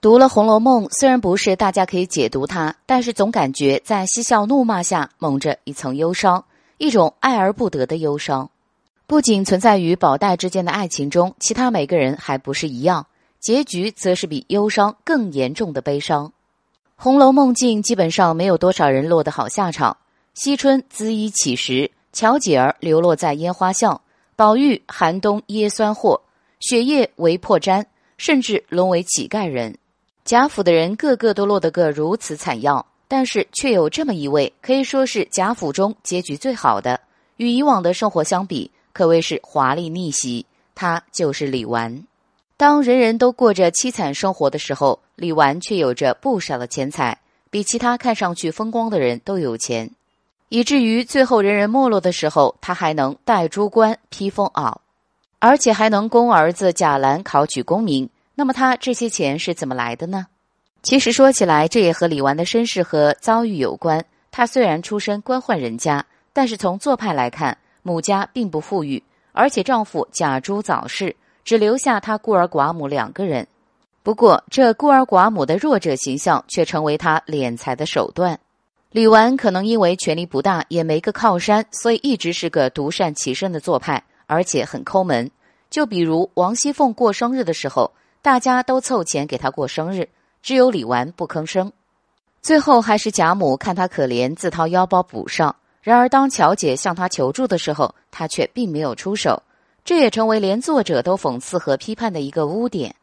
读了《红楼梦》，虽然不是大家可以解读它，但是总感觉在嬉笑怒骂下蒙着一层忧伤，一种爱而不得的忧伤。不仅存在于宝黛之间的爱情中，其他每个人还不是一样，结局则是比忧伤更严重的悲伤。《红楼梦》境基本上没有多少人落得好下场。惜春滋衣乞食，巧姐儿流落在烟花巷，宝玉寒冬噎酸货，雪夜为破毡，甚至沦为乞丐人。贾府的人个个都落得个如此惨样，但是却有这么一位，可以说是贾府中结局最好的。与以往的生活相比，可谓是华丽逆袭。他就是李纨。当人人都过着凄惨生活的时候，李纨却有着不少的钱财，比其他看上去风光的人都有钱，以至于最后人人没落的时候，他还能戴珠冠、披风袄，而且还能供儿子贾兰考取功名。那么他这些钱是怎么来的呢？其实说起来，这也和李纨的身世和遭遇有关。他虽然出身官宦人家，但是从做派来看，母家并不富裕，而且丈夫贾珠早逝，只留下他孤儿寡母两个人。不过，这孤儿寡母的弱者形象却成为他敛财的手段。李纨可能因为权力不大，也没个靠山，所以一直是个独善其身的做派，而且很抠门。就比如王熙凤过生日的时候。大家都凑钱给他过生日，只有李纨不吭声。最后还是贾母看他可怜，自掏腰包补上。然而当乔姐向他求助的时候，他却并没有出手，这也成为连作者都讽刺和批判的一个污点。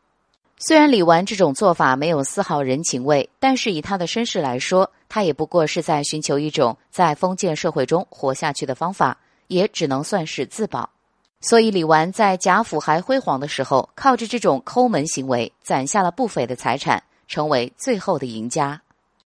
虽然李纨这种做法没有丝毫人情味，但是以他的身世来说，他也不过是在寻求一种在封建社会中活下去的方法，也只能算是自保。所以，李纨在贾府还辉煌的时候，靠着这种抠门行为，攒下了不菲的财产，成为最后的赢家。